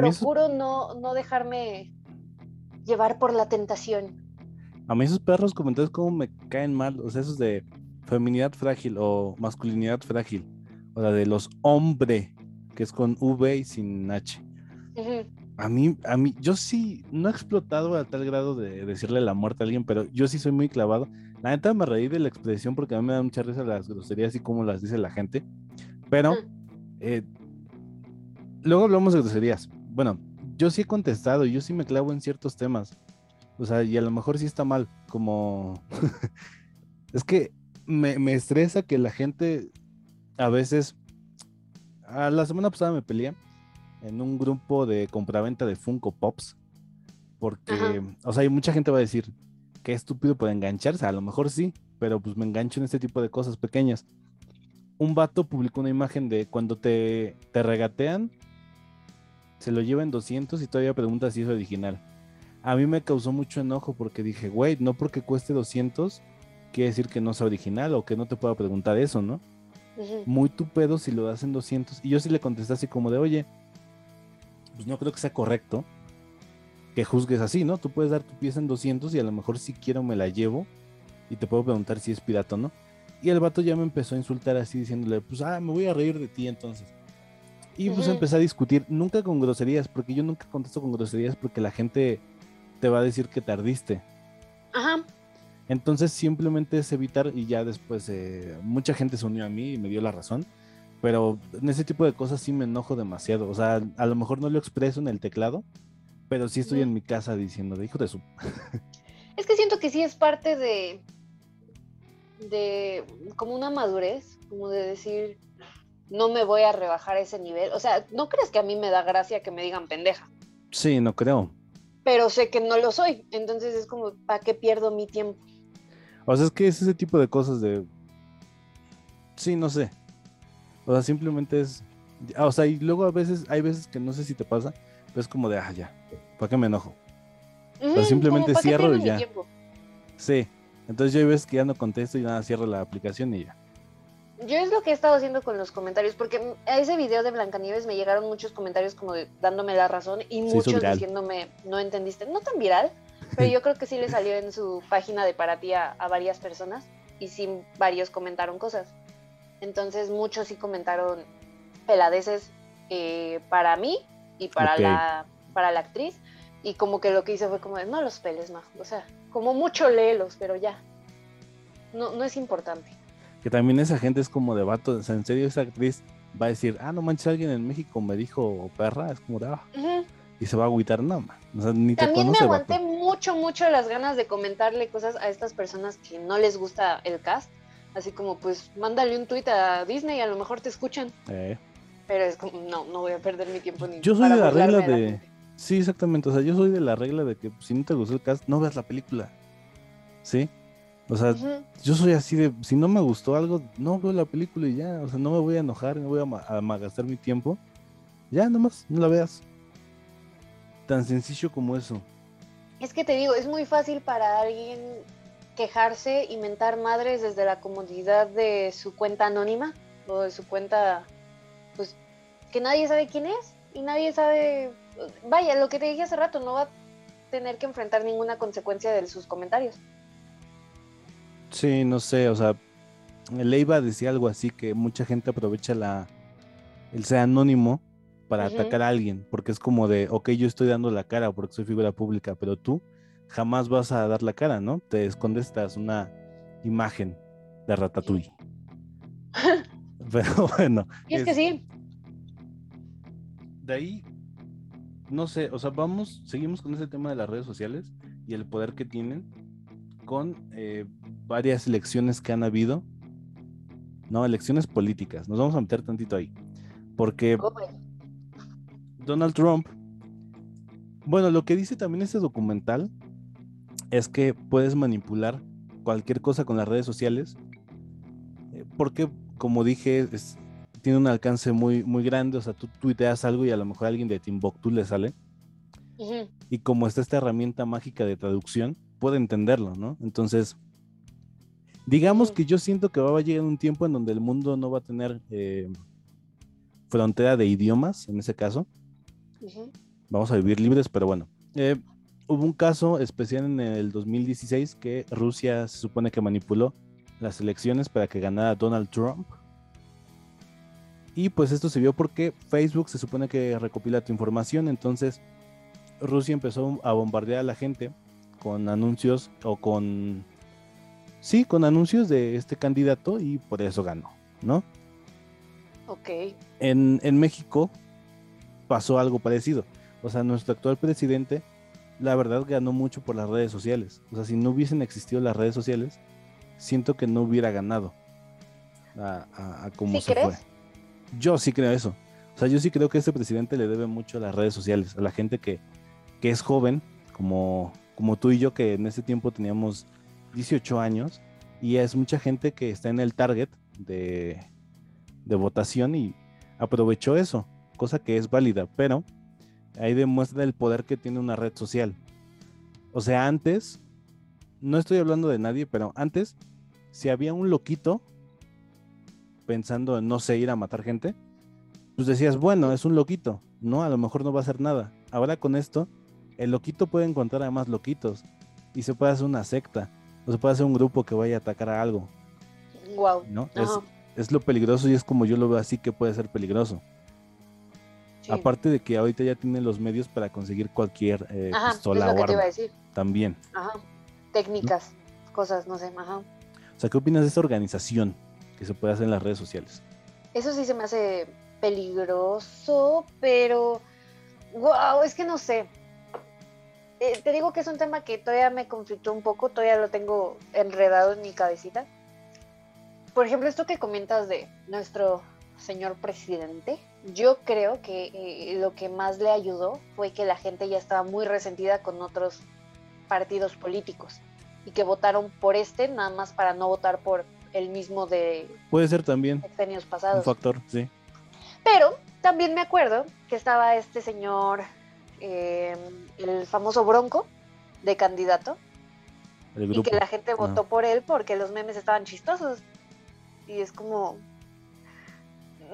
procuro no, no dejarme llevar por la tentación. A mí esos perros comentarios como me caen mal, o sea, esos de feminidad frágil o masculinidad frágil, o la de los hombre, que es con V y sin H. A mí, a mí, yo sí, no he explotado a tal grado de decirle la muerte a alguien, pero yo sí soy muy clavado. La neta me reí de la expresión porque a mí me da mucha risa las groserías y cómo las dice la gente. Pero eh, luego hablamos de groserías. Bueno, yo sí he contestado, yo sí me clavo en ciertos temas. O sea, y a lo mejor sí está mal, como... es que me, me, estresa que la gente a veces... A la semana pasada me peleé en un grupo de compraventa de Funko Pops. Porque, o sea, hay mucha gente va a decir, qué estúpido puede engancharse. A lo mejor sí, pero pues me engancho en este tipo de cosas pequeñas. Un vato publicó una imagen de cuando te, te regatean, se lo llevan 200 y todavía pregunta si es original. A mí me causó mucho enojo porque dije, güey, no porque cueste 200 quiere decir que no sea original o que no te pueda preguntar eso, ¿no? Muy tu pedo si lo das en 200. Y yo sí le contesté así como de, oye, pues no creo que sea correcto que juzgues así, ¿no? Tú puedes dar tu pieza en 200 y a lo mejor si quiero me la llevo y te puedo preguntar si es pirata o no. Y el vato ya me empezó a insultar así diciéndole, pues, ah, me voy a reír de ti entonces. Y pues empecé a discutir, nunca con groserías, porque yo nunca contesto con groserías porque la gente te va a decir que tardiste. Ajá. Entonces simplemente es evitar y ya después eh, mucha gente se unió a mí y me dio la razón pero en ese tipo de cosas sí me enojo demasiado. O sea, a lo mejor no lo expreso en el teclado, pero sí estoy en mi casa diciendo, de hijo de su. es que siento que sí es parte de. de. como una madurez, como de decir, no me voy a rebajar ese nivel. O sea, ¿no crees que a mí me da gracia que me digan pendeja? Sí, no creo. Pero sé que no lo soy. Entonces es como, ¿para qué pierdo mi tiempo? O sea, es que es ese tipo de cosas de. Sí, no sé. O sea, simplemente es. O sea, y luego a veces, hay veces que no sé si te pasa, pero es como de, ah, ya, ¿para qué me enojo? o sea, simplemente cierro y ya. Sí. Entonces yo hay veces que ya no contesto y nada, cierro la aplicación y ya. Yo es lo que he estado haciendo con los comentarios, porque a ese video de Blancanieves me llegaron muchos comentarios como dándome la razón y muchos diciéndome, no entendiste, no tan viral, pero yo creo que sí le salió en su página de para ti a, a varias personas y sí varios comentaron cosas. Entonces muchos sí comentaron peladeces eh, para mí y para, la, para la actriz. Y como que lo que hice fue como de, no los peles, más O sea, como mucho léelos, pero ya. No, no es importante. Que también esa gente es como de vato. O sea, en serio, esa actriz va a decir, ah, no manches, alguien en México me dijo perra. Es como de, ah. Y se va a agüitar nada más. O sea, ni También me aguanté mucho, mucho las ganas de comentarle cosas a estas personas que no les gusta el cast Así como, pues, mándale un tweet a Disney y a lo mejor te escuchan. Eh. Pero es como, no, no voy a perder mi tiempo ni Yo soy de la regla de... sí, exactamente. O sea, yo soy de la regla de que si no te gustó el cast, no veas la película. ¿Sí? O sea, yo soy así de, si no me gustó algo, no veo la película y ya. O sea, no me voy a enojar, no voy a, a gastar mi tiempo. Ya, nomás, no la veas. Tan sencillo como eso. Es que te digo, es muy fácil para alguien quejarse y mentar madres desde la comodidad de su cuenta anónima o de su cuenta, pues, que nadie sabe quién es y nadie sabe, vaya, lo que te dije hace rato, no va a tener que enfrentar ninguna consecuencia de sus comentarios. Sí, no sé, o sea, Leiva decía algo así que mucha gente aprovecha la el ser anónimo para atacar a alguien, porque es como de, ok, yo estoy dando la cara porque soy figura pública, pero tú jamás vas a dar la cara, ¿no? Te escondes tras una imagen de Ratatouille. Pero bueno. Y es, que sí. De ahí, no sé, o sea, vamos, seguimos con ese tema de las redes sociales y el poder que tienen con eh, varias elecciones que han habido, no, elecciones políticas. Nos vamos a meter tantito ahí. Porque Donald Trump, bueno, lo que dice también este documental es que puedes manipular cualquier cosa con las redes sociales, eh, porque como dije, tiene un alcance muy, muy grande, o sea, tú tuiteas algo y a lo mejor alguien de Timbuktu le sale, y como está esta herramienta mágica de traducción, puede entenderlo, ¿no? Entonces, digamos que yo siento que va a llegar un tiempo en donde el mundo no va a tener eh, frontera de idiomas, en ese caso, Vamos a vivir libres, pero bueno. Eh, hubo un caso especial en el 2016 que Rusia se supone que manipuló las elecciones para que ganara Donald Trump. Y pues esto se vio porque Facebook se supone que recopila tu información, entonces Rusia empezó a bombardear a la gente con anuncios o con... Sí, con anuncios de este candidato y por eso ganó, ¿no? Ok. En, en México pasó algo parecido. O sea, nuestro actual presidente, la verdad, ganó mucho por las redes sociales. O sea, si no hubiesen existido las redes sociales, siento que no hubiera ganado a, a, como se fue. Yo sí creo eso. O sea, yo sí creo que este presidente le debe mucho a las redes sociales, a la gente que, que es joven, como, como tú y yo, que en ese tiempo teníamos 18 años, y es mucha gente que está en el target de, votación y aprovechó eso, cosa que es válida, pero ahí demuestra el poder que tiene una red social. O sea, antes, no estoy hablando de nadie, pero antes, si había un loquito pensando en, no sé, ir a matar gente, pues decías, bueno, es un loquito, no, a lo mejor no va a hacer nada. Ahora con esto, el loquito puede encontrar a más loquitos y se puede hacer una secta o se puede hacer un grupo que vaya a atacar a algo. Wow. ¿no? Es, lo peligroso y es como yo lo veo así que puede ser peligroso. Aparte de que ahorita ya tienen los medios para conseguir cualquier eh, pistola o arma. También. Ajá. Técnicas, cosas, no sé. Ajá. O sea, ¿qué opinas de esta organización que se puede hacer en las redes sociales? Eso sí se me hace peligroso, pero wow, es que no sé. Eh, te digo que es un tema que todavía me conflictó un poco, todavía lo tengo enredado en mi cabecita. Por ejemplo, esto que comentas de nuestro señor presidente, yo creo que eh, lo que más le ayudó fue que la gente ya estaba muy resentida con otros partidos políticos y que votaron por este nada más para no votar por el mismo de puede ser también años pasados un factor sí pero también me acuerdo que estaba este señor eh, el famoso Bronco de candidato. Y que la gente votó por él porque los memes estaban chistosos. Y es como,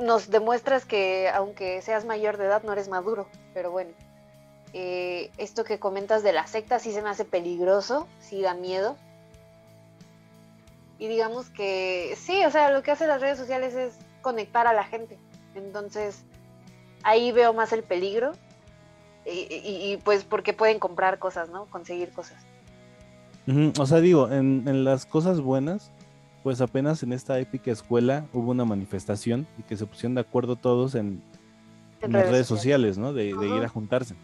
nos demuestras que aunque seas mayor de edad no eres maduro, pero bueno. Eh, esto que comentas de la secta sí se me hace peligroso, sí da miedo. Y digamos que sí, o sea, lo que hacen las redes sociales es conectar a la gente. Entonces, ahí veo más el peligro y, pues porque pueden comprar cosas, ¿no? Conseguir cosas. O sea, digo, en, las cosas buenas, pues apenas en esta épica escuela hubo una manifestación y que se pusieron de acuerdo todos en, las redes sociales, ¿no? De, ir a juntarse.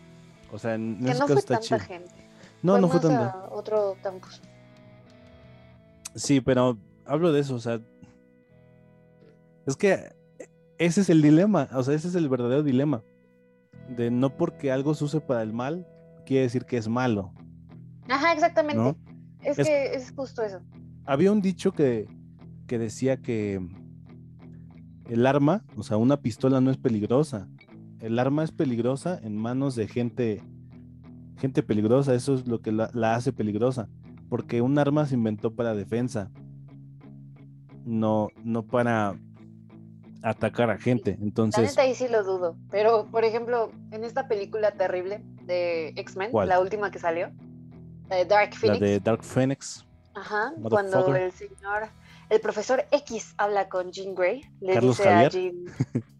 O sea, en que no fue tanta gente. No, no fue tanta. Otro campus. Sí, pero hablo de eso, o sea, es que ese es el dilema, o sea, ese es el verdadero dilema de no porque algo se use para el mal, quiere decir que es malo. Ajá, exactamente. Es, que es justo eso. Había un dicho que, que decía que el arma, o sea, una pistola no es peligrosa. El arma es peligrosa en manos de gente, gente peligrosa. Eso es lo que la, la hace peligrosa. Porque un arma se inventó para defensa. No, no para atacar a gente. Entonces. ahí sí lo dudo. Pero, por ejemplo, en esta película terrible de X-Men, la última que salió, la de Dark Phoenix. La de Dark Phoenix. Ajá, cuando el señor, el profesor X habla con Jean Grey, le dice a Jean.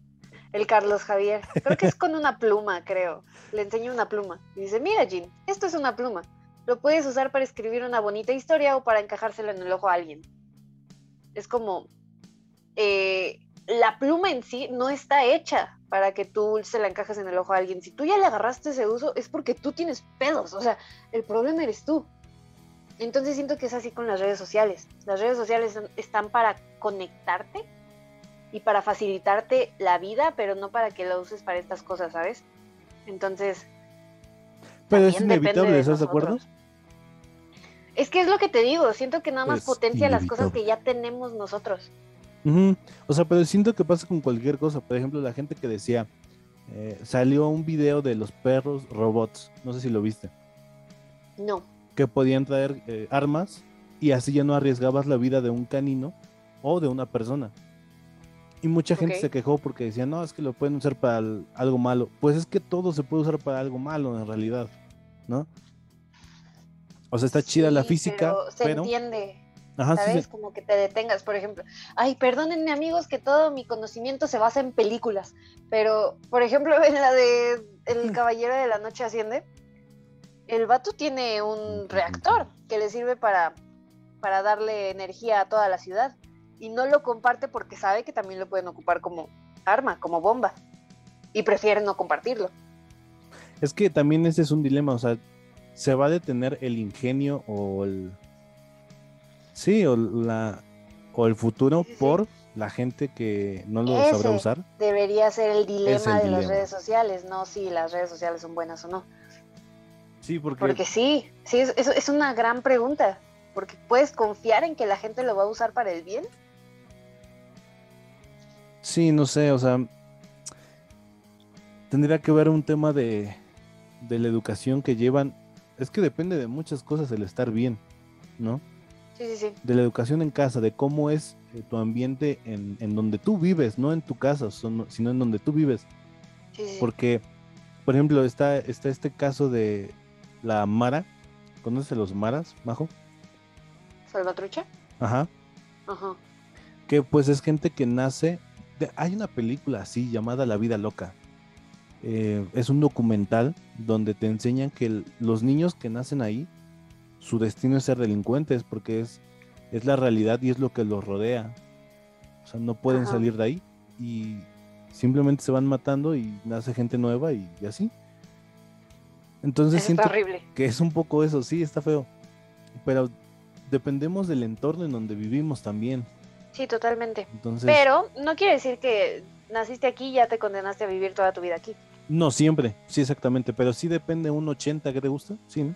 El Carlos Javier. Creo que es con una pluma, creo. Le enseña una pluma. Y dice, mira, Jean, esto es una pluma. Lo puedes usar para escribir una bonita historia o para encajárselo en el ojo a alguien. Es como, eh, la pluma en sí no está hecha para que tú se la encajes en el ojo a alguien. Si tú ya le agarraste ese uso, es porque tú tienes pedos. O sea, el problema eres tú. Entonces siento que es así con las redes sociales. Las redes sociales están para conectarte y para facilitarte la vida, pero no para que la uses para estas cosas, ¿sabes? Entonces. Pero es inevitable, ¿estás de acuerdo? Es que es lo que te digo, siento que nada más potencia las cosas que ya tenemos nosotros. O sea, pero siento que pasa con cualquier cosa. Por ejemplo, la gente que decía, eh, salió un video de los perros robots, no sé si lo viste. No. Que podían traer eh, armas y así ya no arriesgabas la vida de un canino o de una persona. Y mucha gente se quejó porque decía, no, es que lo pueden usar para algo malo. Pues es que todo se puede usar para algo malo en realidad, ¿no? O sea, está chida la física. Pero se entiende. ¿Sabes? Como que te detengas, por ejemplo. Ay, perdónenme amigos que todo mi conocimiento se basa en películas. Pero, por ejemplo, en la de El mm. Caballero de la Noche Asciende, el vato tiene un reactor que le sirve para, para darle energía a toda la ciudad y no lo comparte porque sabe que también lo pueden ocupar como arma, como bomba. Y prefiere no compartirlo. Es que también ese es un dilema, o sea, se va a detener el ingenio o el... Sí, o, la, o el futuro por la gente que no lo sabrá usar. Debería ser el dilema de las redes sociales, no si las redes sociales son buenas o no. Sí, porque... Porque sí, sí, es, es una gran pregunta, porque puedes confiar en que la gente lo va a usar para el bien Sí, no sé, o sea, tendría que ver un tema de, de la educación que llevan. Es que depende de muchas cosas el estar bien, ¿no? Sí, sí, sí. De la educación en casa, de cómo es eh, tu ambiente en, en, donde tú vives, no en tu casa, sino en donde tú vives. Porque, por ejemplo, está, está este caso de la Mara. ¿Conoces a los Maras, Majo? ¿Salvatrucha? Ajá. Ajá. Que pues es gente que nace hay una película así llamada La vida loca. Eh, es un documental donde te enseñan que los niños que nacen ahí, su destino es ser delincuentes porque es, es la realidad y es lo que los rodea. O sea, no pueden salir de ahí y simplemente se van matando y nace gente nueva y, así. Entonces siento que es un poco eso, sí, está feo. Pero dependemos del entorno en donde vivimos también. Sí, totalmente. Pero no quiere decir que naciste aquí y ya te condenaste a vivir toda tu vida aquí. No, siempre, sí, exactamente, pero sí depende un 80, ¿qué te gusta? Sí, ¿no?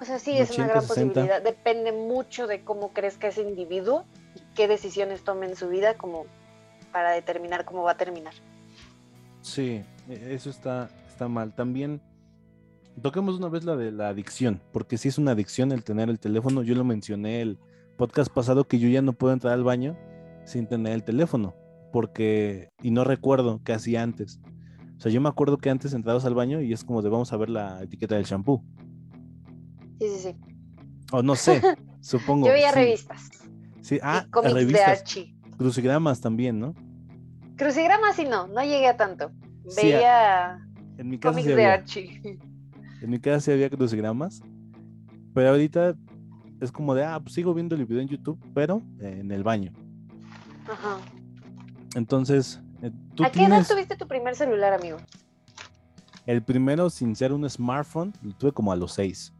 O sea, sí, es una gran posibilidad. Depende mucho de cómo crezca ese individuo y qué decisiones tome en su vida como para determinar cómo va a terminar. Sí, e, eso está, está mal. También toquemos una vez la de la adicción, porque si es una adicción el tener el teléfono. Yo lo mencioné el, podcast pasado que yo ya no puedo entrar al baño sin tener el teléfono, porque, y no recuerdo qué hacía antes. O sea, yo me acuerdo que antes entrabas al baño y es como de vamos a ver la etiqueta del shampoo. Sí, sí, sí. O no sé, supongo. Yo veía revistas. Sí, ah, revistas. Crucigramas también, ¿no? Crucigramas sí no, no llegué a tanto. Veía en mi cómics de Archie. En mi casa sí había crucigramas, pero ahorita es como de, ah, pues sigo viendo el video en YouTube, pero en el baño. Ajá. Entonces, eh, ¿tú ¿A qué edad tuviste tu primer celular, amigo? El primero, sin ser un smartphone, lo tuve como a los seis.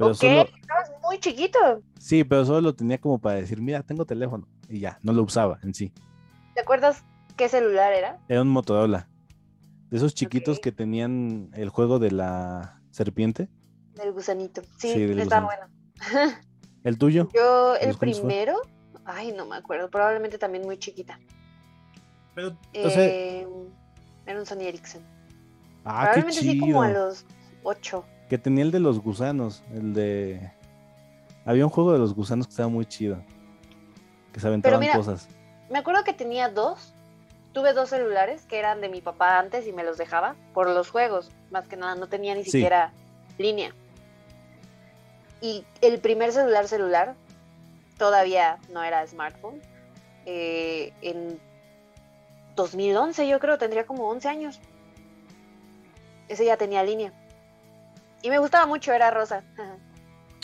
Pero solo... Estabas muy chiquito. Sí, pero solo lo tenía como para decir, mira, tengo teléfono. Y ya, no lo usaba en sí. ¿Te acuerdas qué celular era? Era un Motorola. De esos chiquitos que tenían el juego de la serpiente. Del gusanito. Sí, sí está bueno. ¿El tuyo? Yo, el primero, ay, no me acuerdo, probablemente también muy chiquita. Pero, eh, era un Sony Ericsson. Ah, probablemente sí, como a los ocho. Que tenía el de los gusanos, el de. Había un juego de los gusanos que estaba muy chido. Que se aventaban cosas. Me acuerdo que tenía dos. Tuve dos celulares que eran de mi papá antes y me los dejaba por los juegos. Más que nada, no tenía ni siquiera línea. Y el primer celular celular todavía no era smartphone. Eh, en 2011 yo creo, tendría como 11 años. Ese ya tenía línea. Y me gustaba mucho, era rosa.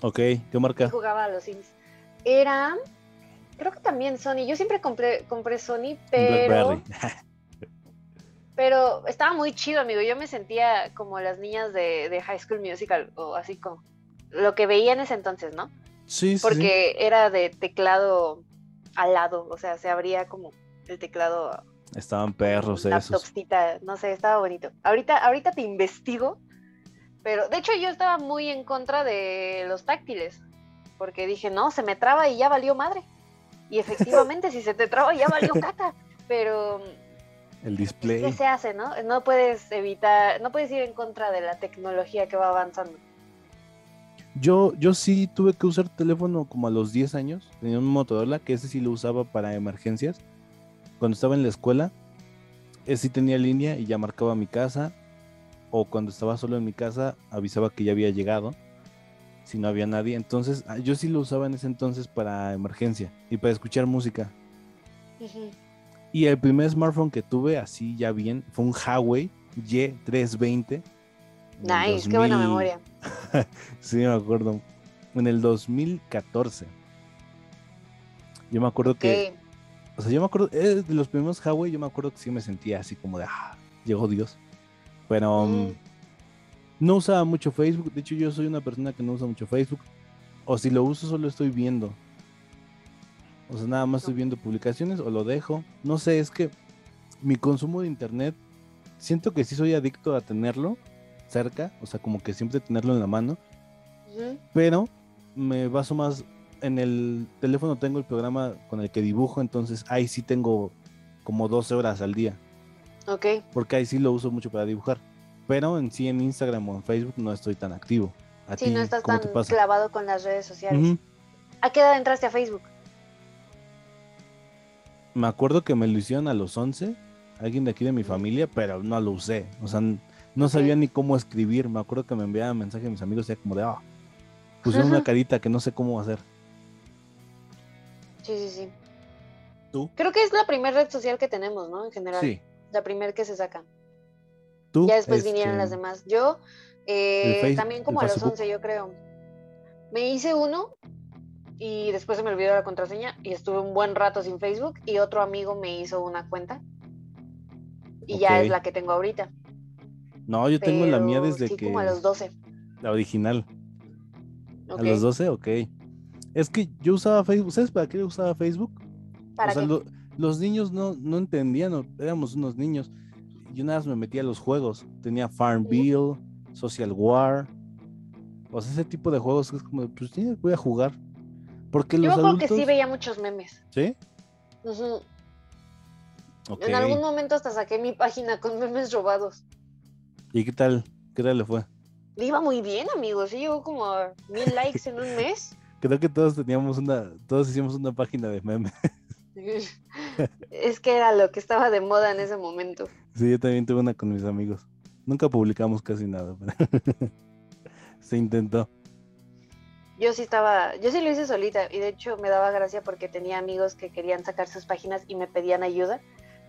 ok, ¿qué marca? jugaba a los Sims. Era, creo que también Sony. Yo siempre compré, compré Sony, pero... pero estaba muy chido, amigo. Yo me sentía como las niñas de, de High School Musical, o así como lo que veía en ese entonces, ¿no? Sí, sí. Porque era de teclado al lado, o sea, se abría como el teclado. Estaban perros esos. no sé, estaba bonito. Ahorita, ahorita te investigo, pero de hecho yo estaba muy en contra de los táctiles, porque dije, no, se me traba y ya valió madre. Y efectivamente, si se te traba ya valió caca, pero... El display. ¿Qué se hace, no? No puedes evitar, no puedes ir en contra de la tecnología que va avanzando. Yo, yo sí tuve que usar teléfono como a los 10 años. Tenía un Motorola que ese sí lo usaba para emergencias. cuando estaba en la escuela, eh, sí tenía línea y ya marcaba mi casa. O cuando estaba solo en mi casa, avisaba que ya había llegado. Si no había nadie. Entonces, ah, yo sí lo usaba en ese entonces para emergencia y para escuchar música. Y el primer smartphone que tuve así ya bien fue un Huawei Y320. Nice, qué buena memoria. sí, me acuerdo. En el 2014. Yo me acuerdo que. O sea, yo me acuerdo. Eh, de los primeros Huawei, yo me acuerdo que sí me sentía así como de. Ah, llegó Dios. Pero. Mm. no usaba mucho Facebook. De hecho, yo soy una persona que no usa mucho Facebook. O si lo uso, solo estoy viendo. O sea, nada más estoy viendo publicaciones o lo dejo. No sé, es que mi consumo de internet, siento que sí soy adicto a tenerlo cerca, o sea, como que siempre tenerlo en la mano. Pero me baso más en el teléfono tengo el programa con el que dibujo, entonces ahí sí tengo como 12 horas al día. Ok. Porque ahí sí lo uso mucho para dibujar. Pero en sí en Instagram o en Facebook no estoy tan activo. ¿A sí, no estás tan clavado con las redes sociales. ¿A qué edad entraste a Facebook? Me acuerdo que me lo hicieron a los 11, alguien de aquí de mi familia, pero no lo usé. O sea, no sabía ni cómo escribir. Me acuerdo que me enviaban mensajes a mis amigos, ya como de, ah, pusieron una carita que no sé cómo hacer. Sí, sí, sí. ¿Tú? Creo que es la primera red social que tenemos, ¿no? En general. Sí. La primera que se saca. ¿Tú? Ya después vinieron las este, demás. Yo, eh, también como a los 11, yo creo. Me hice uno y después se me olvidó la contraseña y estuve un buen rato sin Facebook y otro amigo me hizo una cuenta y ya es la que tengo ahorita. No, yo tengo la mía desde sí, que... como a los 12. La original. ¿A los 12? Ok. Es que yo usaba Facebook. ¿Sabes para qué usaba Facebook? ¿Para los niños no, no entendían, éramos unos niños. Yo nada más me metía a los juegos. Tenía Farmville, Social War. O sea, ese tipo de juegos que es como, pues sí, voy a jugar. Porque los Yo que sí veía muchos memes. ¿Sí? En algún momento hasta saqué mi página con memes robados. ¿Y qué tal? ¿Qué tal le fue? Le iba muy bien, amigos. Sí, llegó como mil likes en un mes. Creo que todos teníamos una, todos hicimos una página de memes. es que era lo que estaba de moda en ese momento. Sí, yo también tuve una con mis amigos. Nunca publicamos casi nada. Se intentó. Yo sí estaba, yo sí lo hice solita y de hecho me daba gracia porque tenía amigos que querían sacar sus páginas y me pedían ayuda.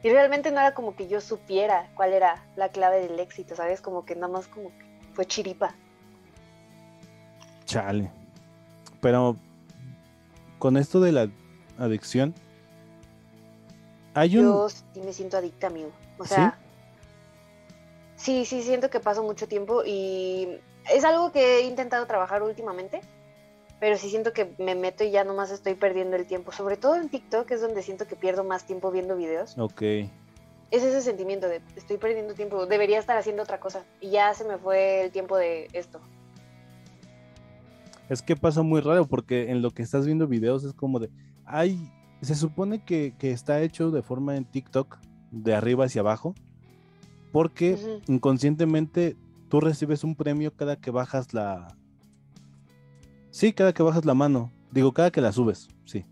Y realmente no era como que yo supiera cuál era la clave del éxito, ¿sabes? Como que nada más como que fue chiripa. Chale. Pero con esto de la adicción, hay un... Yo sí me siento adicta, amigo. O sea, ¿Sí? sí, sí siento que paso mucho tiempo y es algo que he intentado trabajar últimamente pero sí siento que me meto y ya nomás estoy perdiendo el tiempo. Sobre todo en TikTok es donde siento que pierdo más tiempo viendo videos. Ok. Es ese sentimiento de estoy perdiendo tiempo, debería estar haciendo otra cosa y ya se me fue el tiempo de esto. Es que pasa muy raro porque en lo que estás viendo videos es como de, ay, se supone que, está hecho de forma en TikTok, de arriba hacia abajo, porque inconscientemente tú recibes un premio cada que bajas la, Sí, cada que bajas la mano. Digo, cada que la subes, sí.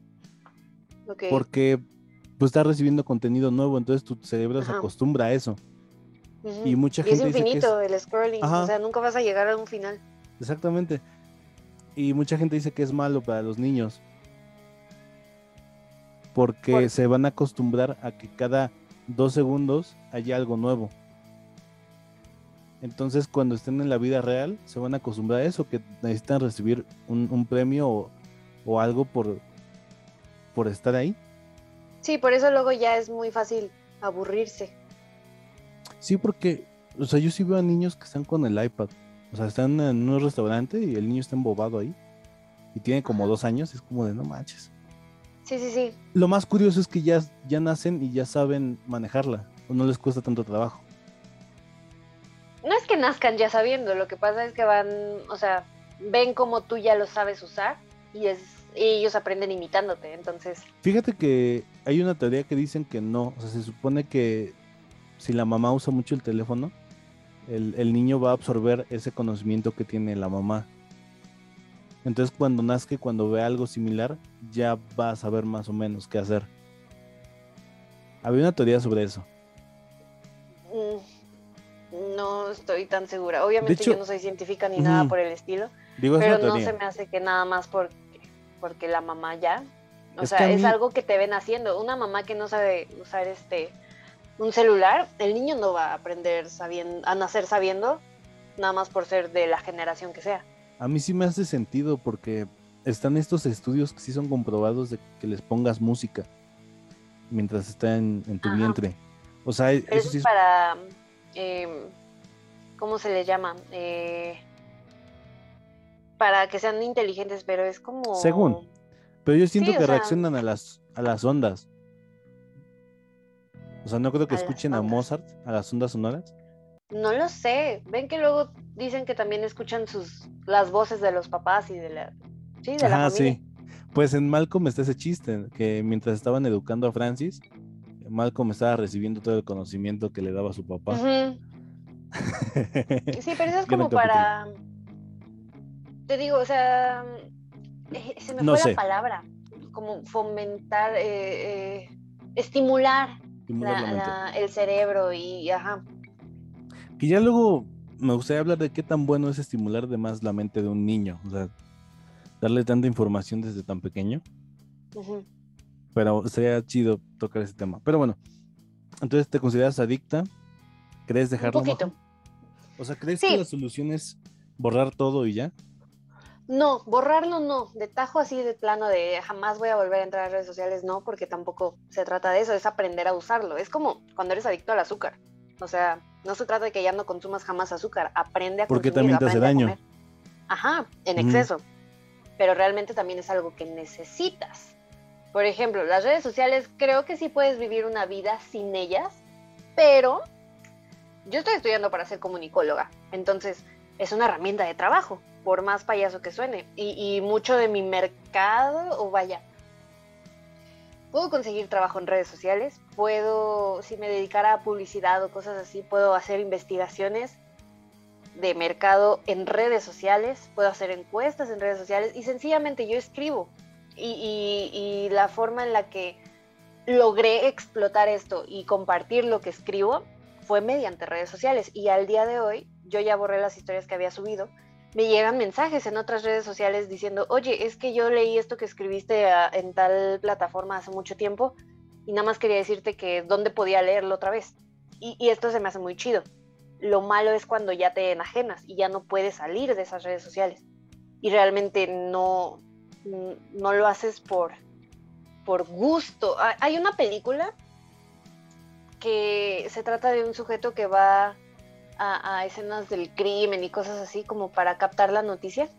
Porque pues estás recibiendo contenido nuevo, entonces tu cerebro se acostumbra a eso. Y mucha gente. Es infinito el scrolling, o sea, nunca vas a llegar a un final. Exactamente. Y mucha gente dice que es malo para los niños. Porque se van a acostumbrar a que cada dos segundos haya algo nuevo. Entonces, cuando estén en la vida real, se van a acostumbrar a eso, que necesitan recibir un, premio o, algo por, por estar ahí. Sí, por eso luego ya es muy fácil aburrirse. Sí, porque, o sea, yo sí veo a niños que están con el iPad. O sea, están en un restaurante y el niño está embobado ahí. Y tiene como dos años, es como de no manches. Sí, sí, sí. Lo más curioso es que ya, ya nacen y ya saben manejarla. O no les cuesta tanto trabajo no es que nazcan ya sabiendo, lo que pasa es que van, o sea, ven como tú ya lo sabes usar y es ellos aprenden imitándote, entonces. Fíjate que hay una teoría que dicen que no, o sea, se supone que si la mamá usa mucho el teléfono, el, el niño va a absorber ese conocimiento que tiene la mamá. Entonces cuando nazca, cuando ve algo similar, ya va a saber más o menos qué hacer. Había una teoría sobre eso. Mm, no estoy tan segura. Obviamente yo no soy científica ni nada por el estilo. pero no se me hace que nada más porque, porque la mamá ya. O sea, es algo que te ven haciendo. Una mamá que no sabe usar este un celular, el niño no va a aprender sabiendo, a nacer sabiendo, nada más por ser de la generación que sea. A mí sí me hace sentido porque están estos estudios que sí son comprobados de que les pongas música mientras está en, tu vientre. O sea, eso, sí es para, em, ¿cómo se les llama? Eh, para que sean inteligentes, pero es como... Según. Pero yo siento que reaccionan a las, a las ondas. O sea, no creo que escuchen a Mozart, a las ondas sonoras. No lo sé. Ven que luego dicen que también escuchan sus las voces de los papás y de la sí, de la sí. Pues en Malcolm está ese chiste que mientras estaban educando a Francis, Malcolm estaba recibiendo todo el conocimiento que le daba su papá. sí, pero eso es como para te digo, o sea, eh, se me fue la palabra, como fomentar, eh, eh, estimular el cerebro y ajá. Que ya luego me gustaría hablar de qué tan bueno es estimular de más la mente de un niño, o sea, darle tanta información desde tan pequeño. Pero sería chido tocar ese tema. Pero bueno, entonces te consideras adicta, ¿crees dejarlo? Un poquito. O sea, ¿crees que la solución es borrar todo y ya? No, borrarlo no, de tajo así de plano de jamás voy a volver a entrar a redes sociales, no, porque tampoco se trata de eso, es aprender a usarlo. Es como cuando eres adicto al azúcar. O sea, no se trata de que ya no consumas jamás azúcar, aprende a Porque también te hace daño. Ajá, en exceso. Pero realmente también es algo que necesitas. Por ejemplo, las redes sociales creo que sí puedes vivir una vida sin ellas, pero yo estoy estudiando para ser comunicóloga, entonces es una herramienta de trabajo por más payaso que suene. Y, mucho de mi mercado, o vaya, puedo conseguir trabajo en redes sociales, puedo, si me dedicara a publicidad o cosas así, puedo hacer investigaciones de mercado en redes sociales, puedo hacer encuestas en redes sociales y sencillamente yo escribo. Y, y, la forma en la que logré explotar esto y compartir lo que escribo fue mediante redes sociales. Y al día de hoy yo ya borré las historias que había subido me llegan mensajes en otras redes sociales diciendo, oye, es que yo leí esto que escribiste en tal plataforma hace mucho tiempo y nada más quería decirte que dónde podía leerlo otra vez. Y, esto se me hace muy chido. Lo malo es cuando ya te enajenas y ya no puedes salir de esas redes sociales. Y realmente no, no lo haces por, por gusto. Hay una película que se trata de un sujeto que va a, escenas del crimen y cosas así como para captar la noticia.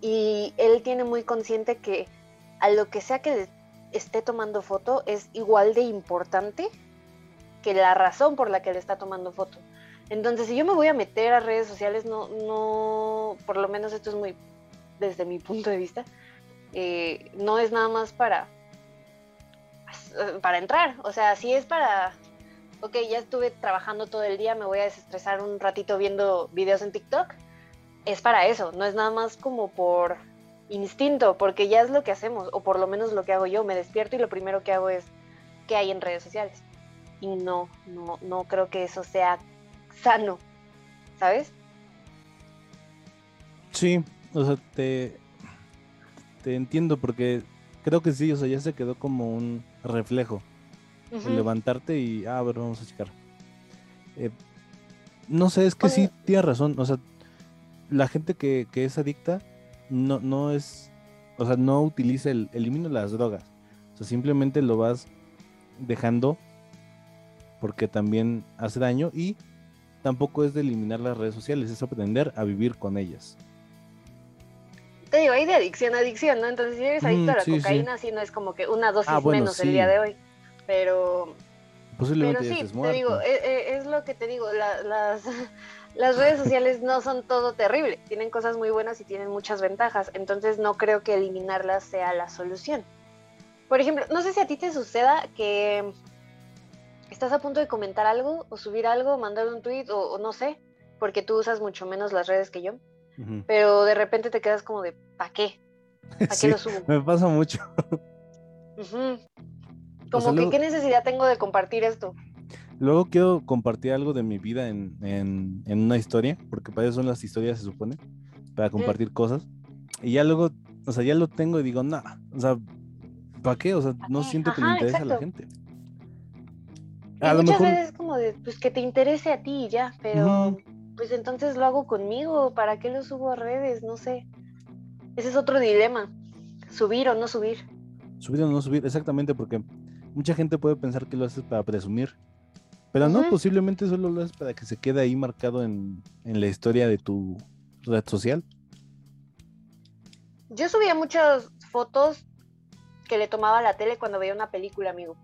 Y él tiene muy consciente que a lo que sea que esté tomando foto es igual de importante que la razón por la que le está tomando foto. Entonces, si yo me voy a meter a redes sociales, no, no, por lo menos esto es muy, desde mi punto de vista, eh, no es nada más para, para entrar. O sea, si es para ok, ya estuve trabajando todo el día, me voy a desestresar un ratito viendo videos en TikTok, es para eso, no es nada más como por instinto, porque ya es lo que hacemos, o por lo menos lo que hago yo, me despierto y lo primero que hago es qué hay en redes sociales. Y no, no, no creo que eso sea sano, ¿sabes? Sí, o sea, te, te entiendo porque creo que sí, o sea, ya se quedó como un reflejo levantarte y, ah, a ver, vamos a checar. Eh, no sé, es que sí, tienes razón. O sea, la gente que, es adicta no, no es, o sea, no utiliza el, elimina las drogas. O sea, simplemente lo vas dejando porque también hace daño y tampoco es de eliminar las redes sociales, es aprender a vivir con ellas. Te digo, hay de adicción a adicción, ¿no? Entonces, si eres adicto a la cocaína, sí. no es como que una dosis ah, menos el día de hoy pero... Posiblemente pero sí, te digo, e, e, es, lo que te digo, las, las redes sociales no son todo terrible, tienen cosas muy buenas y tienen muchas ventajas, entonces no creo que eliminarlas sea la solución. Por ejemplo, no sé si a ti te suceda que estás a punto de comentar algo o subir algo, mandar un tweet o, no sé, porque tú usas mucho menos las redes que yo, pero de repente te quedas como de, ¿para qué? ¿Para qué lo subo? Me pasa mucho. Como que, ¿qué necesidad tengo de compartir esto? Luego quiero compartir algo de mi vida en, una historia, porque para eso son las historias, se supone, para compartir cosas. Y ya luego, o sea, ya lo tengo y digo, nada, o sea, ¿para qué? O sea, no siento que le interese a la gente. A lo muchas veces es como de, pues que te interese a ti ya, pero pues entonces lo hago conmigo, ¿para qué lo subo a redes? No sé. Ese es otro dilema, subir o no subir. Subir o no subir, exactamente, porque mucha gente puede pensar que lo haces para presumir, pero no, posiblemente solo lo haces para que se quede ahí marcado en, en la historia de tu red social. Yo subía muchas fotos que le tomaba a la tele cuando veía una película, amigo.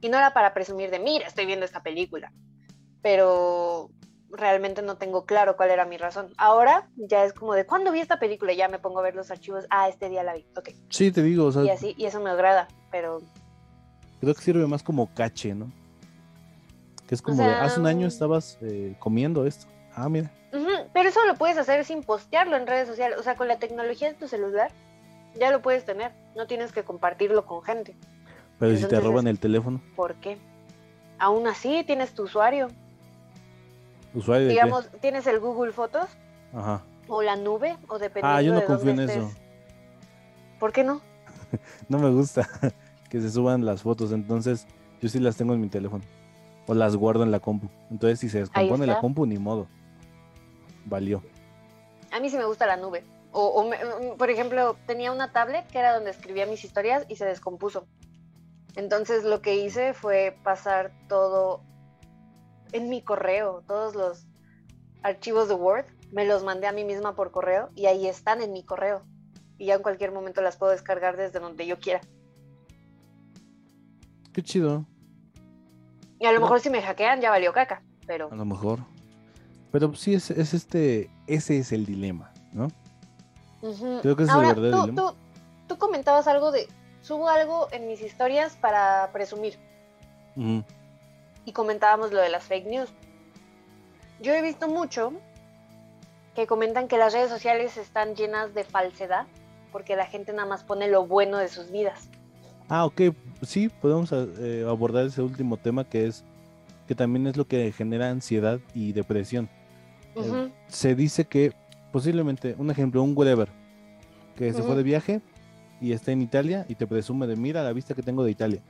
Y no era para presumir de, mira, estoy viendo esta película. Pero realmente no tengo claro cuál era mi razón. Ahora ya es como de, ¿cuándo vi esta película? Ya me pongo a ver los archivos. Ah, este día la vi. Ok. Sí, te digo. O sea, y así, y eso me agrada, pero... Creo que sirve más como cache, ¿no? Que es como de, hace un año estabas eh, comiendo esto. Ah, mira. pero eso lo puedes hacer sin postearlo en redes sociales. O sea, con la tecnología de tu celular ya lo puedes tener. No tienes que compartirlo con gente. Pero si te roban el teléfono. ¿Por qué? Aún así tienes tu usuario. ¿Usuario Digamos, tienes el Google Fotos. Ajá. O la nube, o dependiendo Ah, yo no de confío en eso. ¿Por qué no? no me gusta que se suban las fotos, entonces yo sí las tengo en mi teléfono. O las guardo en la compu. Entonces si se descompone la compu, ni modo. Valió. A mí sí me gusta la nube. O, mm, por ejemplo, tenía una tablet que era donde escribía mis historias y se descompuso. Entonces lo que hice fue pasar todo en mi correo, todos los archivos de Word, me los mandé a mí misma por correo y ahí están en mi correo. Y ya en cualquier momento las puedo descargar desde donde yo quiera. Qué chido. Y a lo mejor si me hackean ya valió caca, pero... A lo mejor. Pero sí, es, este, ese es el dilema, ¿no? Creo que es el verdadero dilema. tú comentabas algo de subo algo en mis historias para presumir. Y comentábamos lo de las fake news. Yo he visto mucho que comentan que las redes sociales están llenas de falsedad porque la gente nada más pone lo bueno de sus vidas. Ah, ok, sí, podemos eh, abordar ese último tema que es que también es lo que genera ansiedad y depresión. Eh, se dice que posiblemente, un ejemplo, un whatever, que se fue de viaje y está en Italia y te presume de mira la vista que tengo de Italia.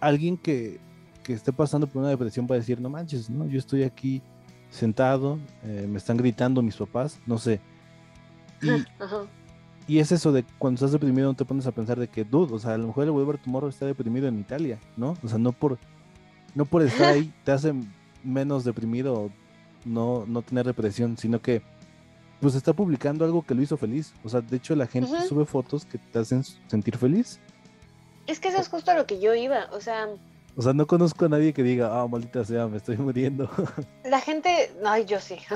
Alguien que, que, esté pasando por una depresión va a decir, no manches, ¿no? Yo estoy aquí sentado, eh, me están gritando mis papás, no sé. Y, y, es eso de cuando estás deprimido no te pones a pensar de que, dude, o sea, a lo mejor el Weber Tomorrow está deprimido en Italia, ¿no? O sea, no por, no por estar ahí te hace menos deprimido no, no tener depresión, sino que pues está publicando algo que lo hizo feliz. O sea, de hecho la gente sube fotos que te hacen sentir feliz. Es que eso es justo a lo que yo iba, o sea... O sea, no conozco a nadie que diga, ah, maldita sea, me estoy muriendo. La gente, ay, yo sí.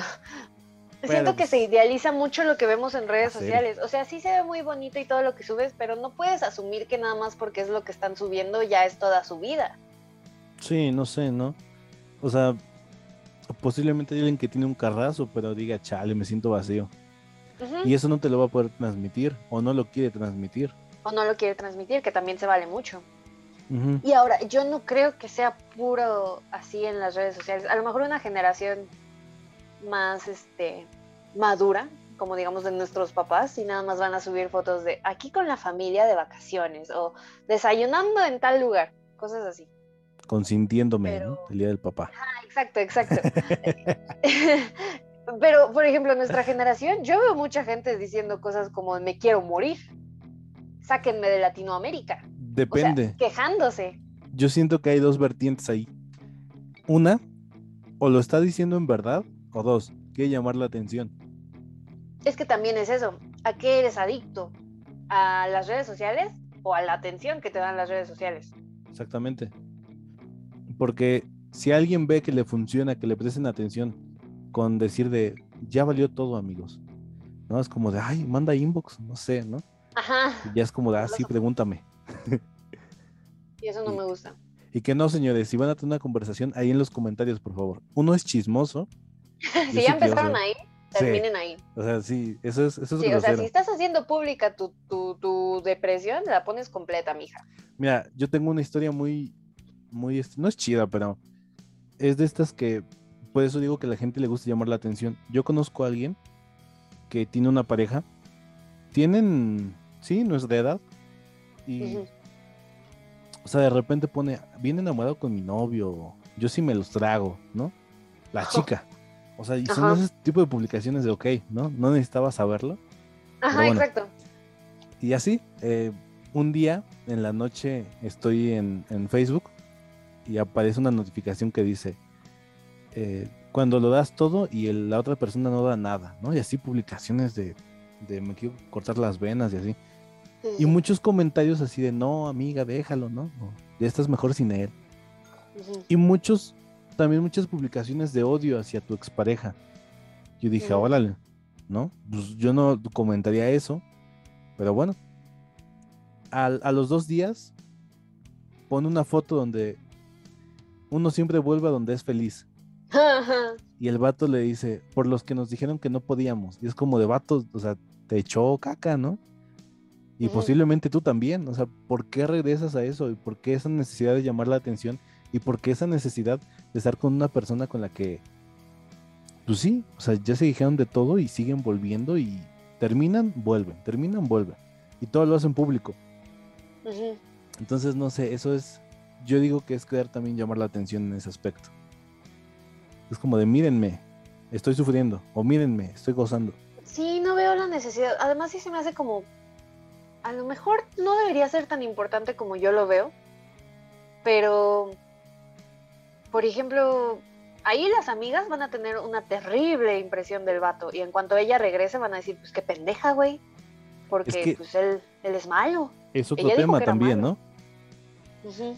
Siento que pues se idealiza mucho lo que vemos en redes sociales. O sea, sí se ve muy bonito y todo lo que subes, pero no puedes asumir que nada más porque es lo que están subiendo ya es toda su vida. Sí, no sé, ¿no? O sea, posiblemente hay alguien que tiene un carrazo, pero diga, chale, me siento vacío. Y eso no te lo va a poder transmitir, o no lo quiere transmitir. O no lo quiere transmitir, que también se vale mucho. Y ahora, yo no creo que sea puro así en las redes sociales. A lo mejor una generación más este, madura, como digamos de nuestros papás, y nada más van a subir fotos de aquí con la familia de vacaciones o desayunando en tal lugar, cosas así consintiéndome, ¿no? El día del papá. Ah, exacto, exacto. Pero, por ejemplo, nuestra generación, yo veo mucha gente diciendo cosas como me quiero morir. Sáquenme de Latinoamérica. Depende. quejándose. Yo siento que hay dos vertientes ahí. Una, o lo está diciendo en verdad, o dos, quiere llamar la atención. Es que también es eso. ¿A qué eres adicto? ¿A las redes sociales o a la atención que te dan las redes sociales? Exactamente. Porque si alguien ve que le funciona, que le presten atención con decir de, ya valió todo, amigos. ¿No? Es como de, ay, manda inbox, no sé, ¿no? Ajá. Y ya es como de, ah, sí, pregúntame. Y eso no me gusta. Y que no, señores, si van a tener una conversación, ahí en los comentarios, por favor. Uno es chismoso. si ya empezaron ahí, terminen ahí. O sea, sí, eso es, eso es Sí, o sea, si estás haciendo pública tu, tu, tu, depresión, la pones completa, mija. Mira, yo tengo una historia muy, muy, no es chida, pero es de estas que, por eso digo que a la gente le gusta llamar la atención. Yo conozco a alguien que tiene una pareja, tienen, sí, no es de edad, y, o sea, de repente pone, viene enamorado con mi novio, yo sí me los trago, ¿no? La chica. O sea, y son ese tipo de publicaciones de ok, ¿no? No necesitaba saberlo. Ajá, exacto. Y así, eh, un día en la noche estoy en, Facebook y aparece una notificación que dice, eh, cuando lo das todo y la otra persona no da nada, ¿no? Y así publicaciones de, de me quiero cortar las venas y así. Y muchos comentarios así de, no, amiga, déjalo, ¿no? ya estás mejor sin él. Y muchos también muchas publicaciones de odio hacia tu expareja. Yo dije, órale, ¿no? Pues yo no comentaría eso, pero bueno. a los dos días pone una foto donde uno siempre vuelve a donde es feliz. y el vato le dice, por los que nos dijeron que no podíamos. Y es como de vato, o sea, te echó caca, ¿no? Y posiblemente tú también. O sea, ¿por qué regresas a eso? ¿Y por qué esa necesidad de llamar la atención? ¿Y por qué esa necesidad de estar con una persona con la que, pues sí, o sea, ya se dijeron de todo y siguen volviendo y terminan, vuelven, terminan, vuelven. Y todo lo hacen público. Entonces, no sé, eso es, yo digo que es querer también llamar la atención en ese aspecto. Es como de, mírenme, estoy sufriendo, o mírenme, estoy gozando. Sí, no veo la necesidad. Además, sí se me hace como, a lo mejor no debería ser tan importante como yo lo veo, pero por ejemplo, ahí las amigas van a tener una terrible impresión del vato y en cuanto ella regrese van a decir, pues qué pendeja, güey, porque pues él, él, es malo. Es otro tema también, ¿no?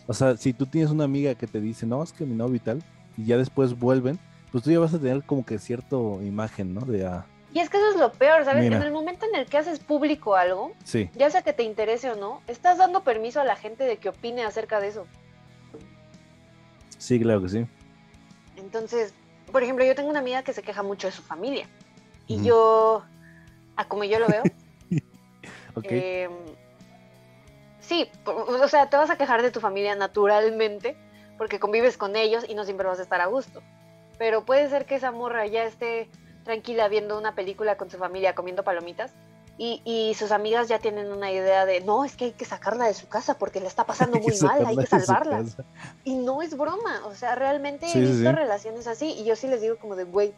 O sea, si tú tienes una amiga que te dice, no, es que mi novio y tal, y ya después vuelven, pues tú ya vas a tener como que cierta imagen, ¿no? De, ah, y es que eso es lo peor, ¿sabes? En el momento en el que haces público algo, ya sea que te interese o no, estás dando permiso a la gente de que opine acerca de eso. Sí, claro que sí. Entonces, por ejemplo, yo tengo una amiga que se queja mucho de su familia. Y yo, a como yo lo veo, em, sí, o sea, te vas a quejar de tu familia naturalmente, porque convives con ellos y no siempre vas a estar a gusto. Pero puede ser que esa morra ya esté tranquila viendo una película con su familia comiendo palomitas y, sus amigas ya tienen una idea de, no, es que hay que sacarla de su casa porque le está pasando muy mal, hay que salvarla. Y no es broma, o sea, realmente he visto relaciones así y yo sí les digo como de, güey,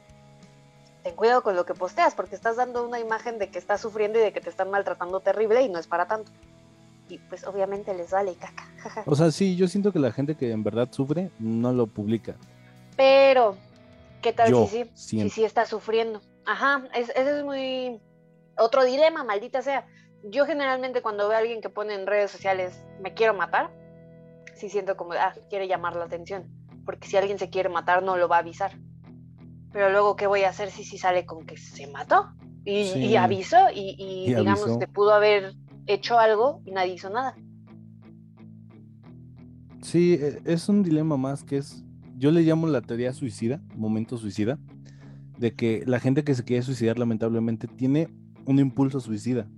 ten cuidado con lo que posteas porque estás dando una imagen de que estás sufriendo y de que te están maltratando terrible y no es para tanto. Y pues obviamente les vale caca. o sea, sí, yo siento que la gente que en verdad sufre no lo publica. Pero, ¿qué tal si sí? Si está sufriendo. Ajá, eso es muy otro dilema, maldita sea. Yo generalmente cuando veo a alguien que pone en redes sociales me quiero matar, sí siento como, ah, quiere llamar la atención, porque si alguien se quiere matar no lo va a avisar. Pero luego, ¿qué voy a hacer si, si sale con que se mató? Y, avisó y, digamos que pudo haber hecho algo y nadie hizo nada. Sí, e, es un dilema más que es, yo le llamo la teoría suicida, momento suicida, de que la gente que se quiere suicidar lamentablemente tiene un impulso suicida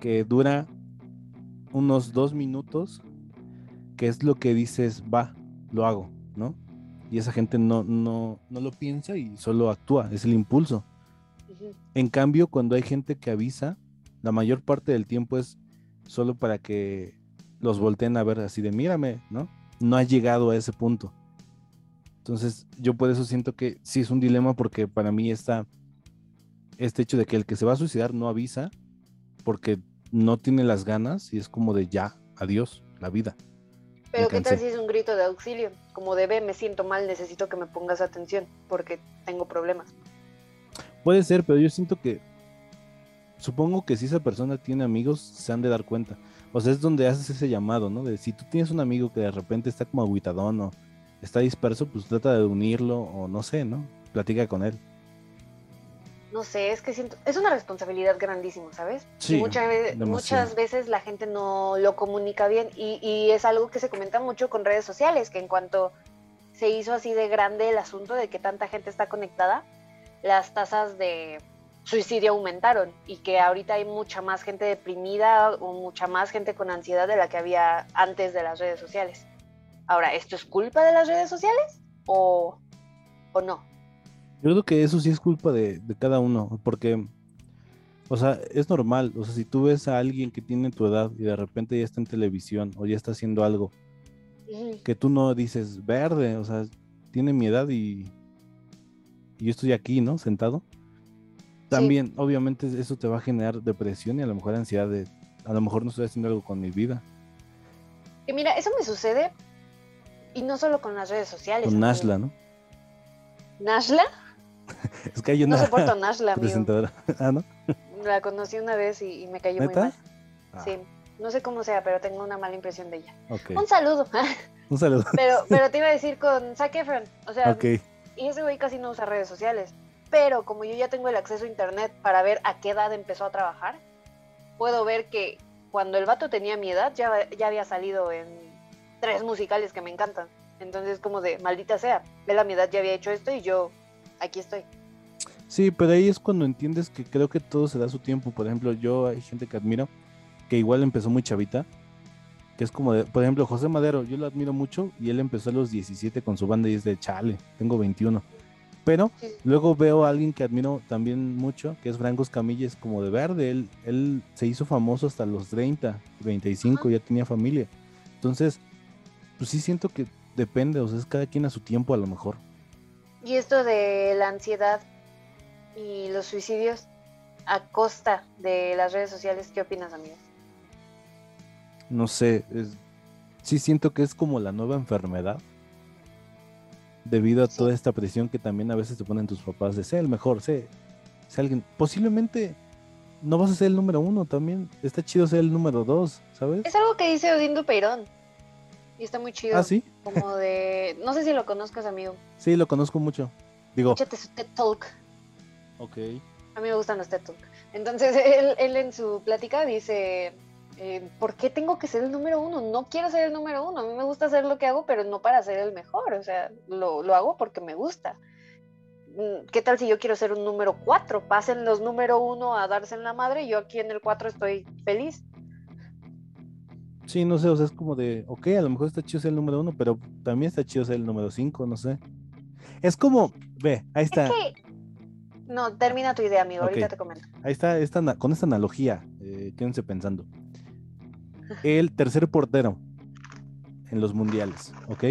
que dura unos dos minutos, que es lo que dices, va, lo hago, ¿no? Y esa gente no, no, no lo piensa y solo actúa, es el impulso. En cambio, cuando hay gente que avisa, la mayor parte del tiempo es solo para que los volteen a ver así de mírame, ¿no? No ha llegado a ese punto. Entonces, yo por eso siento que sí es un dilema porque para mí está este hecho de que el que se va a suicidar no avisa porque no tiene las ganas y es como de ya, adiós, la vida. Pero ¿qué tal si es un grito de auxilio? Como de ve, me siento mal, necesito que me pongas atención porque tengo problemas. Puede ser, pero yo siento que supongo que si esa persona tiene amigos, se han de dar cuenta. O sea, es donde haces ese llamado, ¿no? De si tú tienes un amigo que de repente está como aguitadón o está disperso, pues trata de unirlo o no sé, ¿no? Platica con él no sé, es que siento, es una responsabilidad grandísima, ¿sabes? Sí, muchas veces la gente no lo comunica bien y, es algo que se comenta mucho con redes sociales, que en cuanto se hizo así de grande el asunto de que tanta gente está conectada, las tasas de suicidio aumentaron y que ahorita hay mucha más gente deprimida o mucha más gente con ansiedad de la que había antes de las redes sociales. Ahora, ¿esto es culpa de las redes sociales o, o no? Yo creo que eso sí es culpa de, de, cada uno, porque, o sea, es normal, o sea, si tú ves a alguien que tiene tu edad y de repente ya está en televisión o ya está haciendo algo, que tú no dices verde, o sea, tiene mi edad y, y yo estoy aquí, ¿no? Sentado. También, obviamente, eso te va a generar depresión y a lo mejor ansiedad de, a lo mejor no estoy haciendo algo con mi vida. Que mira, eso me sucede y no solo con las redes sociales. Con Nashla, ¿no? ¿Nashla? es que hay una no soporto Nashla, presentadora. ah, ¿no? La conocí una vez y, me cayó muy mal. Ah. Sí. No sé cómo sea, pero tengo una mala impresión de ella. Un saludo. Un saludo. Pero, pero te iba a decir con Zac Efron. O sea, y ese güey casi no usa redes sociales. Pero como yo ya tengo el acceso a internet para ver a qué edad empezó a trabajar, puedo ver que cuando el vato tenía mi edad ya, ya había salido en tres musicales que me encantan. Entonces, como de maldita sea, él a mi edad ya había hecho esto y yo aquí estoy. Sí, pero ahí es cuando entiendes que creo que todo se da su tiempo. Por ejemplo, yo hay gente que admiro que igual empezó muy chavita, que es como de, por ejemplo, José Madero, yo lo admiro mucho y él empezó a los 17 con su banda y es de chale, tengo 21. Pero luego veo a alguien que admiro también mucho, que es Franco Escamilla, es como de verde, él, él se hizo famoso hasta los 30, 25, ya tenía familia. Entonces, pues sí siento que depende, o sea, es cada quien a su tiempo a lo mejor. Y esto de la ansiedad y los suicidios a costa de las redes sociales, ¿qué opinas, amigo? no sé, sí siento que es como la nueva enfermedad. Debido a toda esta presión que también a veces te ponen tus papás de ser el mejor, sé, sé alguien. Posiblemente no vas a ser el número uno también. Está chido ser el número dos, ¿sabes? Es algo que dice Odindo Peirón. Y está muy chido. Ah, sí. Como de. No sé si lo conozcas, amigo. Sí, lo conozco mucho. Digo. Escúchate su TED Talk. Ok. A mí me gustan los TED Talk. Entonces, él, él en su plática dice eh, ¿por qué tengo que ser el número uno? No quiero ser el número uno, a mí me gusta hacer lo que hago, pero no para ser el mejor, o sea, lo, hago porque me gusta. Mm, ¿Qué tal si yo quiero ser un número cuatro? Pasen los número uno a darse en la madre y yo aquí en el cuatro estoy feliz. Sí, no sé, o sea, es como de, ok, a lo mejor está chido ser el número uno, pero también está chido ser el número cinco, no sé. Es como, ve, ahí está. No, termina tu idea, amigo, ahorita te comento. Ahí está, esta, con esta analogía, eh, quédense pensando el tercer portero en los mundiales, ¿ok?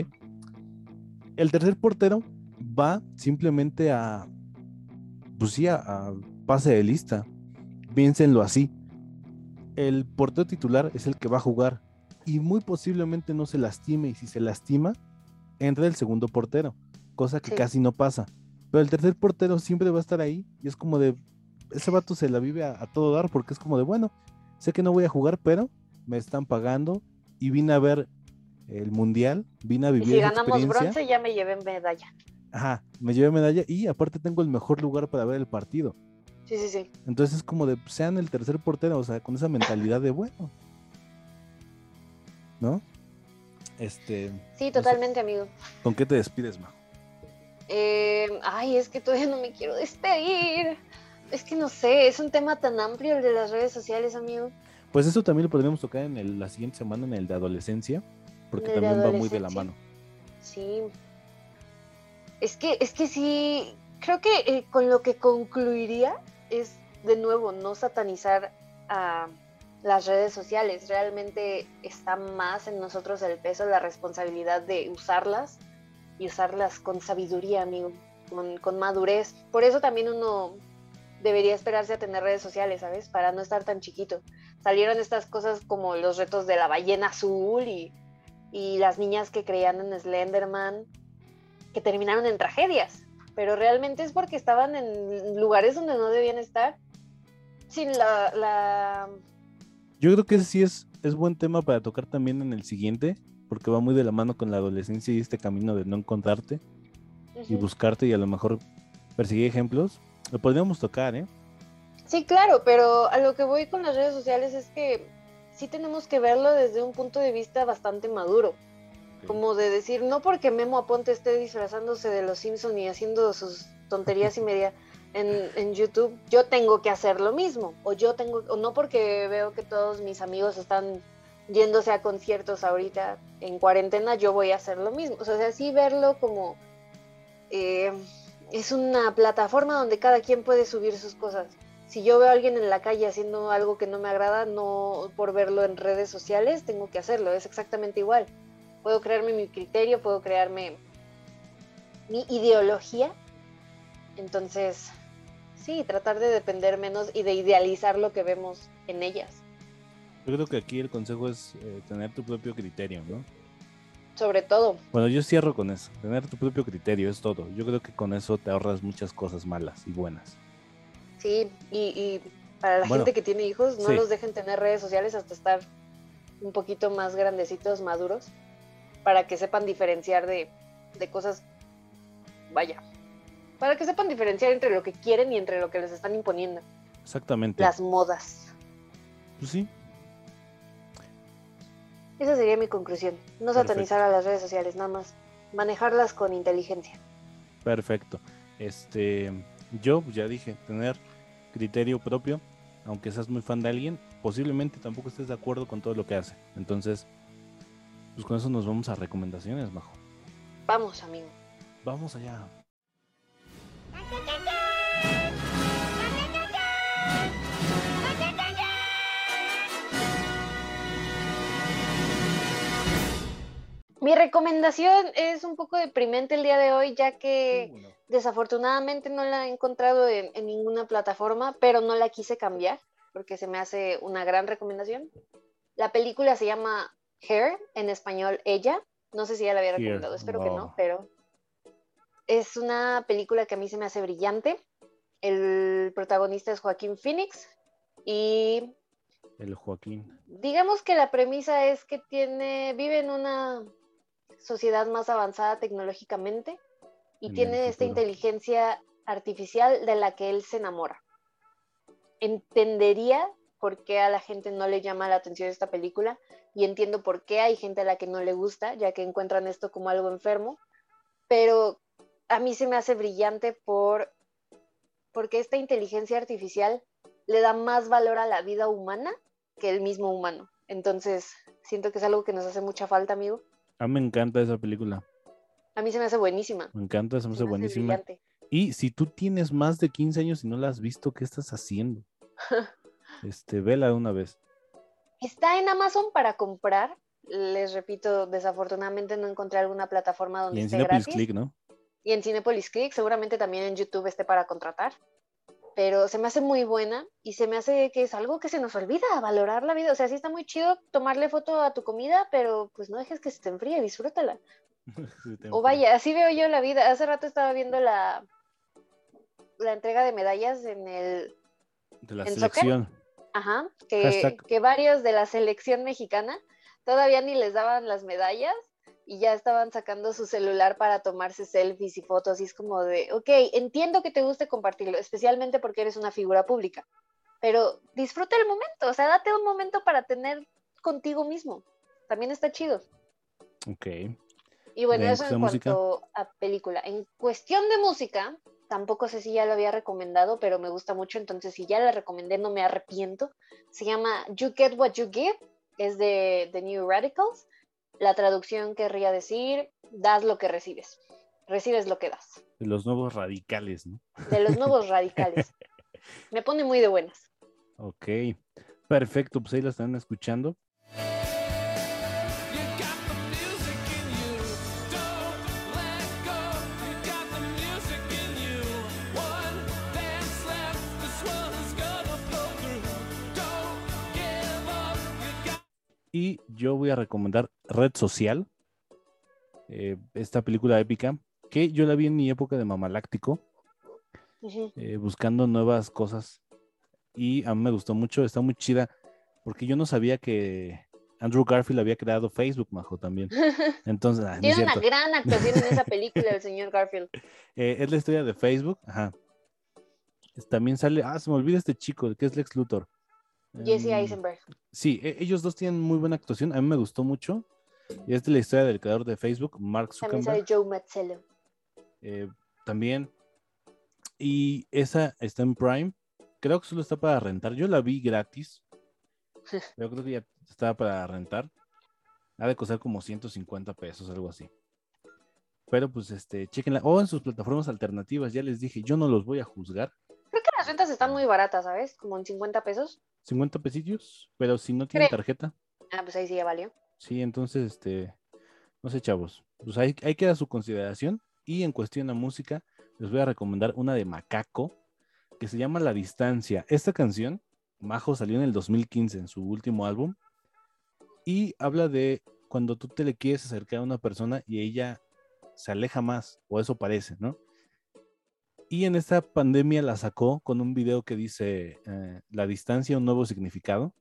El tercer portero va simplemente a, pues sí, a, pase de lista. Piénsenlo así. El portero titular es el que va a jugar y muy posiblemente no se lastime y si se lastima, entra el segundo portero, cosa que casi no pasa. Pero el tercer portero siempre va a estar ahí y es como de, ese vato se la vive a todo dar porque es como de, bueno, sé que no voy a jugar, pero me están pagando y vine a ver el mundial, vine a vivir. Y si ganamos bronce, ya me llevé medalla. Ajá, me llevé medalla y aparte tengo el mejor lugar para ver el partido. Sí, sí, sí. Entonces es como de sean el tercer portero, o sea, con esa mentalidad de bueno. ¿No? Este. Sí, totalmente, amigo. ¿Con qué te despides, Ma? Eh, ay, es que todavía no me quiero despedir. Es que no sé, es un tema tan amplio el de las redes sociales, amigo. Pues eso también lo podríamos tocar en la siguiente semana, en el de adolescencia, porque también va muy de la mano. Sí. Es que, es que sí, creo que eh, con lo que concluiría es, de nuevo, no satanizar a las redes sociales. Realmente está más en nosotros el peso, la responsabilidad de usarlas y usarlas con sabiduría, amigo, con, con madurez. Por eso también uno debería esperarse a tener redes sociales, ¿sabes? Para no estar tan chiquito salieron estas cosas como los retos de la ballena azul y, las niñas que creían en Slenderman, que terminaron en tragedias, pero realmente es porque estaban en lugares donde no debían estar, sin la... Yo creo que sí es, es buen tema para tocar también en el siguiente, porque va muy de la mano con la adolescencia y este camino de no encontrarte y buscarte y a lo mejor perseguir ejemplos. Lo podríamos tocar, ¿eh? Sí, claro, pero a lo que voy con las redes sociales es que sí tenemos que verlo desde un punto de vista bastante maduro. Como de decir, no porque Memo Aponte esté disfrazándose de los Simpson y haciendo sus tonterías y media, en, YouTube, yo tengo que hacer lo mismo. O yo tengo, o no porque veo que todos mis amigos están yéndose a conciertos ahorita en cuarentena, yo voy a hacer lo mismo. O sea, sí verlo como eh, es una plataforma donde cada quien puede subir sus cosas. Si yo veo a alguien en la calle haciendo algo que no me agrada, no por verlo en redes sociales, tengo que hacerlo. Es exactamente igual. Puedo crearme mi criterio, puedo crearme mi ideología. Entonces, sí, tratar de depender menos y de idealizar lo que vemos en ellas. Yo creo que aquí el consejo es eh, tener tu propio criterio, ¿no? Sobre todo. Bueno, yo cierro con eso. Tener tu propio criterio es todo. Yo creo que con eso te ahorras muchas cosas malas y buenas. Sí, y, para la gente que tiene hijos, no los dejen tener redes sociales hasta estar un poquito más grandecitos, maduros, para que sepan diferenciar de, de cosas, vaya, para que sepan diferenciar entre lo que quieren y entre lo que les están imponiendo. Exactamente. Las modas. Pues sí, esa sería mi conclusión. No satanizar a las redes sociales, nada más. Manejarlas con inteligencia. Perfecto. Este, yo pues, ya dije, tener criterio propio, aunque seas muy fan de alguien, posiblemente tampoco estés de acuerdo con todo lo que hace. Entonces, pues con eso nos vamos a recomendaciones, Majo. Vamos, amigo. Vamos allá. Mi recomendación es un poco deprimente el día de hoy, ya que uh, desafortunadamente no la he encontrado en, ninguna plataforma, pero no la quise cambiar porque se me hace una gran recomendación. La película se llama Hair, en español Ella. No sé si ya la había recomendado, espero que no, pero es una película que a mí se me hace brillante. El protagonista es Joaquín Phoenix y... El Joaquín. Digamos que la premisa es que tiene, vive en una sociedad más avanzada tecnológicamente y tiene esta inteligencia artificial de la que él se enamora. Entendería por qué a la gente no le llama la atención esta película y entiendo por qué hay gente a la que no le gusta, ya que encuentran esto como algo enfermo, pero a mí se me hace brillante por porque esta inteligencia artificial le da más valor a la vida humana que el mismo humano. Entonces, siento que es algo que nos hace mucha falta, amigo. A mí me encanta esa película. A mí se me hace buenísima. Me encanta, se me hace buenísima. y si tú tienes más de 15 años y no la has visto, ¿qué estás haciendo? este, vela de una vez. Está en Amazon para comprar. Les repito, desafortunadamente no encontré alguna plataforma donde y en Cinepolis Click, ¿no? Y en Cinepolis Click, seguramente también en YouTube esté para contratar pero se me hace muy buena y se me hace que es algo que se nos olvida, valorar la vida. O sea, sí está muy chido tomarle foto a tu comida, pero pues no dejes que se te enfríe, disfrútala. o vaya, así veo yo la vida. Hace rato estaba viendo la, la entrega de medallas en el... De la selección. Ajá, que, que varios de la selección mexicana todavía ni les daban las medallas y ya estaban sacando su celular para tomarse selfies y fotos y es como de, ok, entiendo que te guste compartirlo, especialmente porque eres una figura pública, pero disfruta el momento, o sea, date un momento para tener contigo mismo, también está chido. Ok. Y bueno, eso en cuanto a película. En cuestión de música, tampoco sé si ya lo había recomendado, pero me gusta mucho, entonces si ya la recomendé no me arrepiento. Se llama You Get What You Give, es de The New Radicals la traducción querría decir, das lo que recibes, recibes lo que das. De los nuevos radicales, ¿no? De los nuevos radicales. Me pone muy de buenas. Ok, perfecto, pues ahí la están escuchando. Y yo voy a recomendar Red Social, eh, esta película épica, que yo la vi en mi época de mamaláctico, eh, buscando nuevas cosas. Y a mí me gustó mucho, está muy chida, porque yo no sabía que Andrew Garfield había creado Facebook, Majo, también. Entonces, ah, Tiene una gran actuación en esa película, el señor Garfield. Eh, es la historia de Facebook, ajá. También sale, ah, se me olvida este chico, que es Lex Luthor. Jesse em, Eisenberg. Sí, e, ellos dos tienen muy buena actuación. A mí me gustó mucho. Y es de la historia del creador de Facebook, Mark Zuckerberg. También sale Joe Mazzello. Eh, también Y esa está en Prime. Creo que solo está para rentar. Yo la vi gratis. Yo creo que ya estaba para rentar. Ha de costar como 150 pesos, algo así. Pero pues este, chequenla. O en sus plataformas alternativas, ya les dije, yo no los voy a juzgar. Creo que las rentas están muy baratas, ¿sabes? Como en 50 pesos. 50 pesillos, pero si no tienen tarjeta. Ah, pues ahí sí ya valió. Sí, entonces, este, no sé, chavos. Pues ahí, ahí queda su consideración. Y en cuestión a música, les voy a recomendar una de Macaco que se llama La Distancia. Esta canción, Majo salió en el 2015 en su último álbum y habla de cuando tú te le quieres acercar a una persona y ella se aleja más, o eso parece, ¿no? Y en esta pandemia la sacó con un video que dice eh, La distancia, un nuevo significado.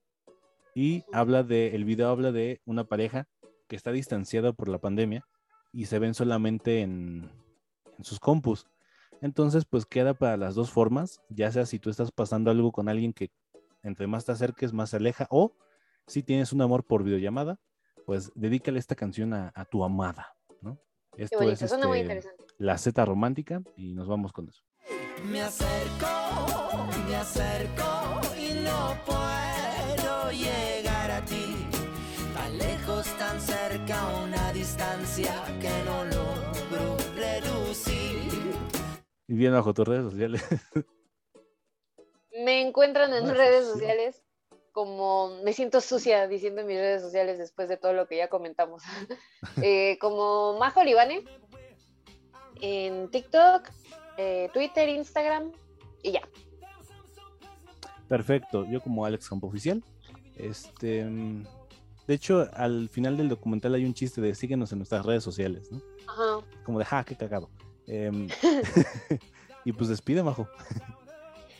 Y habla de, el video habla de una pareja que está distanciada por la pandemia y se ven solamente en, en sus compus. Entonces, pues queda para las dos formas, ya sea si tú estás pasando algo con alguien que entre más te acerques, más se aleja, o si tienes un amor por videollamada, pues dedícale esta canción a, tu amada, ¿no? Esto es este, la Z romántica y nos vamos con eso. Me acerco, me acerco y no puedo llegar a ti. Tan lejos, tan cerca, una distancia que no logro reducir. Y bien bajo tus redes sociales. Me encuentran en redes sociales como me siento sucia diciendo en mis redes sociales después de todo lo que ya comentamos. Eh, como Majo Olivane en TikTok, eh, Twitter, Instagram y ya. Perfecto, yo como Alex Campo Oficial. Este, de hecho, al final del documental hay un chiste de síguenos en nuestras redes sociales, ¿no? Ajá. Como de, ja, qué cagado. Em, y pues despide, Majo.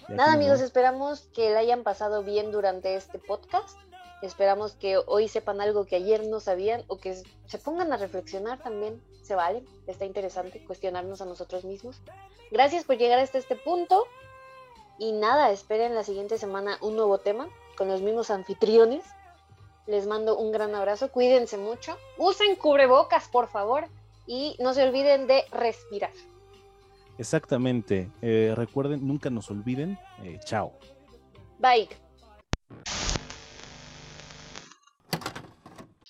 Nada, amigos, esperamos que la hayan pasado bien durante este podcast. Esperamos que hoy sepan algo que ayer no sabían o que se pongan a reflexionar también. Se vale, está interesante cuestionarnos a nosotros mismos. Gracias por llegar hasta este punto. Y nada, esperen la siguiente semana un nuevo tema con los mismos anfitriones. Les mando un gran abrazo, cuídense mucho, usen cubrebocas por favor y no se olviden de respirar. Exactamente. Eh, recuerden, nunca nos olviden. Eh, chao. Bye.